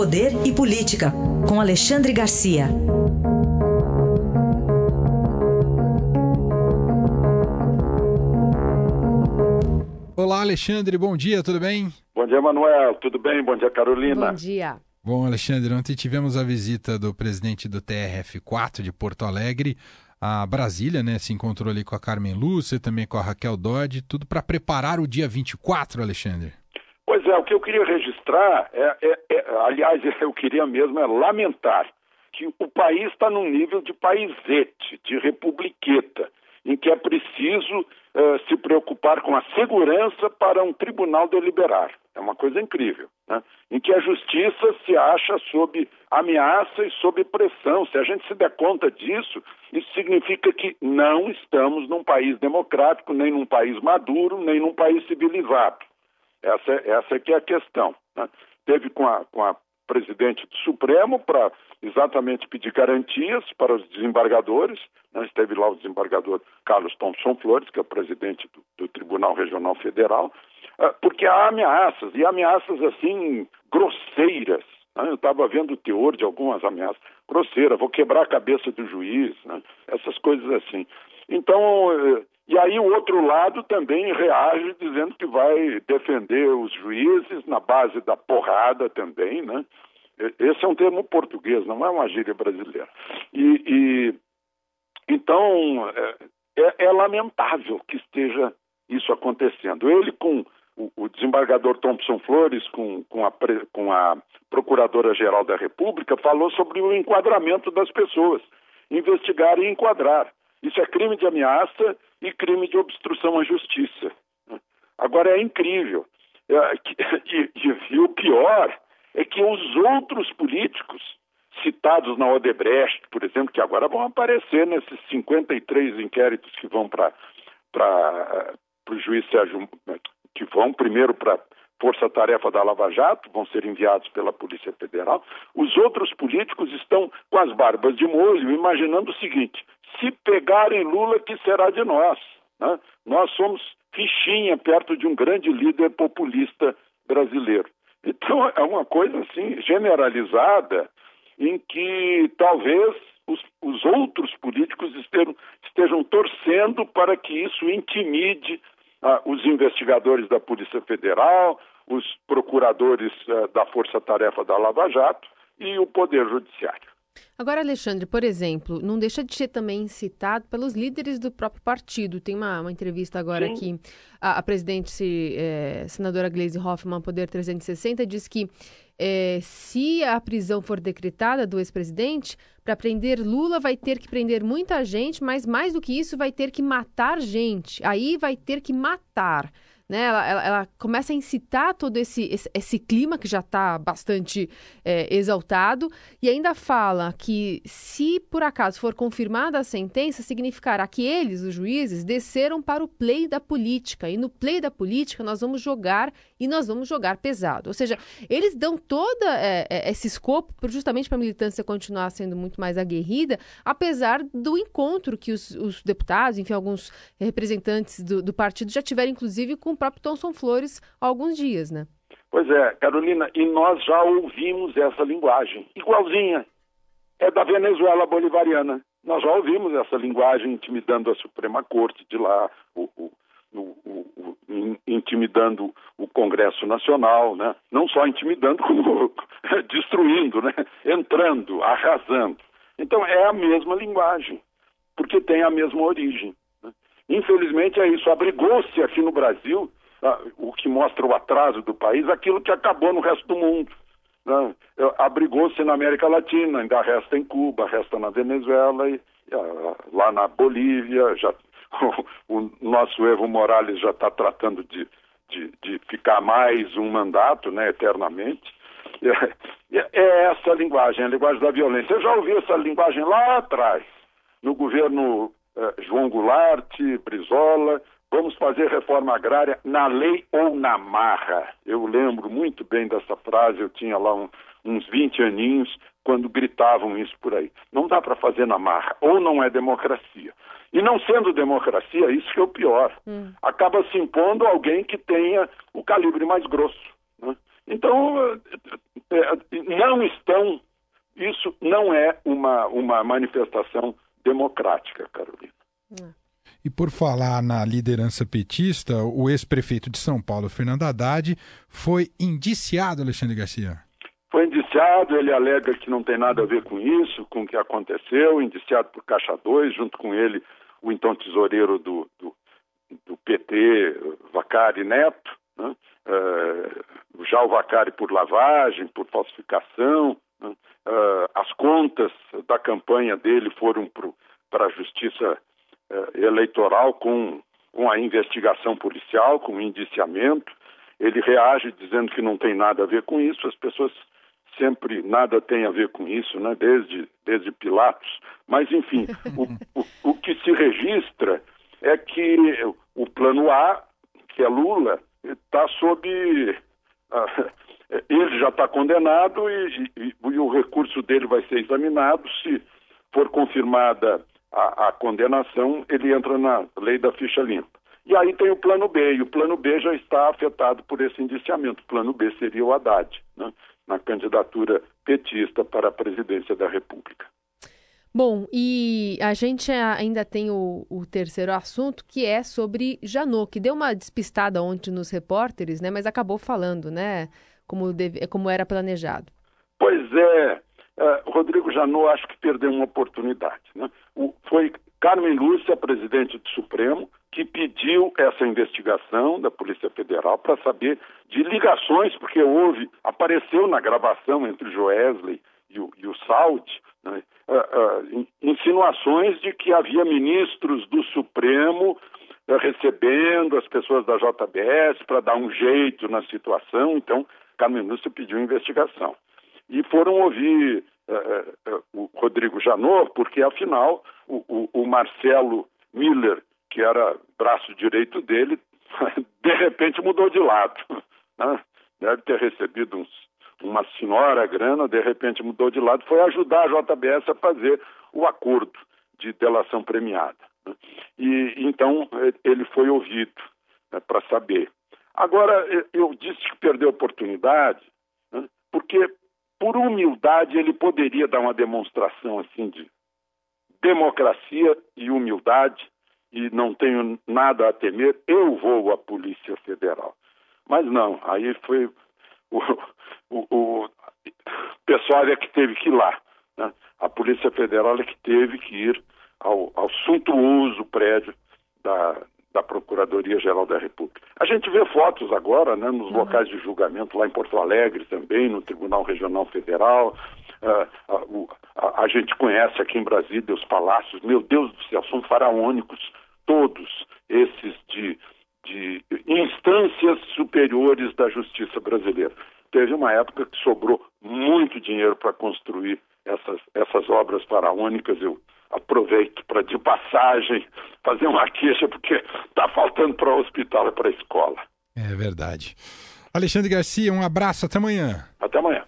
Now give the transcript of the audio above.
Poder e Política, com Alexandre Garcia. Olá, Alexandre, bom dia, tudo bem? Bom dia, Manuel, tudo bem? Bom dia, Carolina. Bom dia. Bom, Alexandre, ontem tivemos a visita do presidente do TRF4 de Porto Alegre a Brasília, né? Se encontrou ali com a Carmen Lúcia, também com a Raquel Dodge, tudo para preparar o dia 24, Alexandre. Pois é, o que eu queria registrar, é, é, é aliás, eu queria mesmo é lamentar que o país está num nível de paisete, de republiqueta, em que é preciso uh, se preocupar com a segurança para um tribunal deliberar. É uma coisa incrível. Né? Em que a justiça se acha sob ameaça e sob pressão. Se a gente se der conta disso, isso significa que não estamos num país democrático, nem num país maduro, nem num país civilizado. Essa, essa é que é a questão. Né? Teve com a, com a presidente do Supremo para exatamente pedir garantias para os desembargadores. Né? Esteve lá o desembargador Carlos Thompson Flores, que é o presidente do, do Tribunal Regional Federal, uh, porque há ameaças, e ameaças assim grosseiras. Né? Eu estava vendo o teor de algumas ameaças. Grosseira, vou quebrar a cabeça do juiz, né? essas coisas assim. Então, uh, e aí o outro lado também reage dizendo que vai defender os juízes na base da porrada também, né? Esse é um termo português, não é uma gíria brasileira. E, e então é, é, é, lamentável que esteja isso acontecendo. Ele com o, desembargador Thompson Flores, com, com a, com a Procuradora-Geral da República, falou sobre o enquadramento das pessoas, investigar e enquadrar. Isso é crime de ameaça e crime de obstrução à justiça. Agora é incrível. É, e, e, e o pior é que os outros políticos citados na Odebrecht, por exemplo, que agora vão aparecer nesses 53 inquéritos que vão para o juiz Sérgio, que vão primeiro para força-tarefa da Lava Jato, vão ser enviados pela Polícia Federal. Os outros políticos estão com as barbas de molho, imaginando o seguinte: se pegarem Lula, que será de nós? Né? Nós somos fichinha perto de um grande líder populista brasileiro. Então é uma coisa assim generalizada em que talvez os, os outros políticos estejam, estejam, torcendo para que isso intimide ah, os investigadores da Polícia Federal, os procuradores ah, da Força Tarefa da Lava Jato e o Poder Judiciário. Agora, Alexandre, por exemplo, não deixa de ser também citado pelos líderes do próprio partido. Tem uma, uma entrevista agora Sim. que a, a presidente, é, senadora Gleisi Hoffmann, Poder 360, diz que é, se a prisão for decretada do ex-presidente, para prender Lula vai ter que prender muita gente, mas mais do que isso, vai ter que matar gente. Aí vai ter que matar né? Ela, ela, ela, começa a incitar todo esse, esse, esse clima que já está bastante é, exaltado e ainda fala que se por acaso for confirmada a sentença, significará que eles, os juízes, desceram para o play da política e no play da política nós vamos jogar e nós vamos jogar pesado. Ou seja, eles dão todo é, é, esse escopo justamente para a militância continuar sendo muito mais aguerrida, apesar do encontro que os, os deputados, enfim, alguns representantes do, do partido já tiveram, inclusive, com próprio Thomson Flores há alguns dias, né? Pois é, Carolina, e nós já ouvimos essa linguagem, igualzinha. É da Venezuela bolivariana. Nós já ouvimos essa linguagem intimidando a Suprema Corte de lá, o, o, o, intimidando o Congresso Nacional, né? não só intimidando, como destruindo, né? entrando, arrasando. Então é a mesma linguagem, porque tem a mesma origem. Infelizmente é isso. Abrigou-se aqui no Brasil, ah, o que mostra o atraso do país, aquilo que acabou no resto do mundo. Né? Abrigou-se na América Latina, ainda resta em Cuba, resta na Venezuela e ah, lá na Bolívia. Já, o, nosso Evo Morales já está tratando de, de, de, ficar mais um mandato, né, eternamente. É, é essa a linguagem, a linguagem da violência. Eu já ouvi essa linguagem lá atrás, no governo João Goulart, Brizola, vamos fazer reforma agrária na lei ou na marra. Eu lembro muito bem dessa frase, eu tinha lá um, uns 20 aninhos quando gritavam isso por aí. Não dá para fazer na marra, ou não é democracia. E não sendo democracia, isso que é o pior. Hum. Acaba se impondo alguém que tenha o calibre mais grosso. Né? Então, é, não estão. Isso não é uma, uma manifestação democrática, Carolina. E por falar na liderança petista, o ex-prefeito de São Paulo, Fernando Haddad, foi indiciado, Alexandre Garcia. Foi indiciado, ele alega que não tem nada a ver com isso, com o que aconteceu, indiciado por Caixa 2, junto com ele o então tesoureiro do, do, do PT, Vacari Neto, né? uh, já o Vacari por lavagem, por falsificação? Uh, as contas da campanha dele foram para a Justiça uh, Eleitoral com, com a investigação policial, com o indiciamento, ele reage dizendo que não tem nada a ver com isso, as pessoas sempre nada tem a ver com isso, né? desde, desde Pilatos. Mas, enfim, o, o, o que se registra é que o plano A, que é Lula, está sob. Uh, ele já está condenado e, e, e, o recurso dele vai ser examinado. Se for confirmada a, a condenação, ele entra na lei da ficha limpa. E aí tem o plano B, e o plano B já está afetado por esse indiciamento. O plano B seria o Haddad, né, na candidatura petista para a presidência da República. Bom, e a gente ainda tem o, o, terceiro assunto, que é sobre Janot, que deu uma despistada ontem nos repórteres, né, mas acabou falando, né, como, deve, como era planejado. Pois é, uh, Rodrigo Janot acho que perdeu uma oportunidade. Né? O, foi Carmen Lúcia, presidente do Supremo, que pediu essa investigação da Polícia Federal para saber de ligações, porque houve, apareceu na gravação entre Joesley e o, e o né, uh, uh, insinuações de que havia ministros do Supremo recebendo as pessoas da JBS para dar um jeito na situação, então Carmen Lúcia pediu investigação. E foram ouvir o Rodrigo Janot, porque afinal o, o, o Marcelo Miller, que era braço direito dele, de repente mudou de lado. Né? Deve ter recebido uns, uma senhora grana, de repente mudou de lado, foi ajudar a JBS a fazer o acordo de delação premiada. Né? E então ele foi ouvido né, para saber. Agora, eu disse que perdeu a oportunidade, né, porque por humildade ele poderia dar uma demonstração assim de democracia e humildade e não tenho nada a temer, eu vou à Polícia Federal. Mas não, aí foi o, o, o pessoal é que teve que ir lá. Né? A Polícia Federal é que teve que ir ao, ao suntuoso prédio da, da Procuradoria-Geral da República. A gente vê fotos agora né, nos uhum. locais de julgamento, lá em Porto Alegre também, no Tribunal Regional Federal. Uh, a, a, a, gente conhece aqui em Brasília os palácios, meu Deus do céu, são faraônicos todos esses de, de instâncias superiores da justiça brasileira. Teve uma época que sobrou muito dinheiro para construir essas, essas obras faraônicas. Eu aproveito para, de passagem, fazer uma queixa, porque está faltando para o hospital e para a escola. É verdade. Alexandre Garcia, um abraço, até amanhã. Até amanhã.